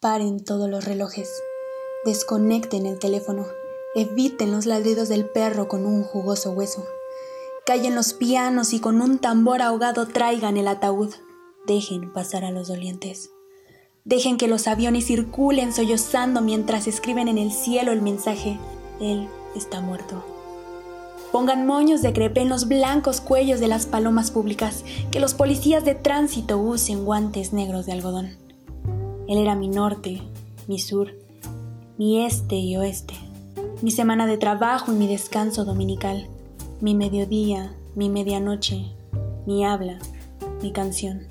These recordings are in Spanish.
Paren todos los relojes. Desconecten el teléfono. Eviten los ladridos del perro con un jugoso hueso. Callen los pianos y con un tambor ahogado traigan el ataúd. Dejen pasar a los dolientes. Dejen que los aviones circulen sollozando mientras escriben en el cielo el mensaje. Él está muerto. Pongan moños de crepe en los blancos cuellos de las palomas públicas, que los policías de tránsito usen guantes negros de algodón. Él era mi norte, mi sur, mi este y oeste, mi semana de trabajo y mi descanso dominical, mi mediodía, mi medianoche, mi habla, mi canción.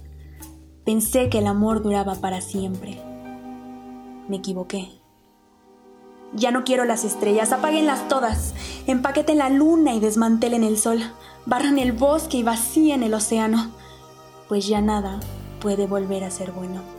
Pensé que el amor duraba para siempre. Me equivoqué. Ya no quiero las estrellas, apáguenlas todas. Empaqueten la luna y desmantelen el sol. Barran el bosque y vacíen el océano. Pues ya nada puede volver a ser bueno.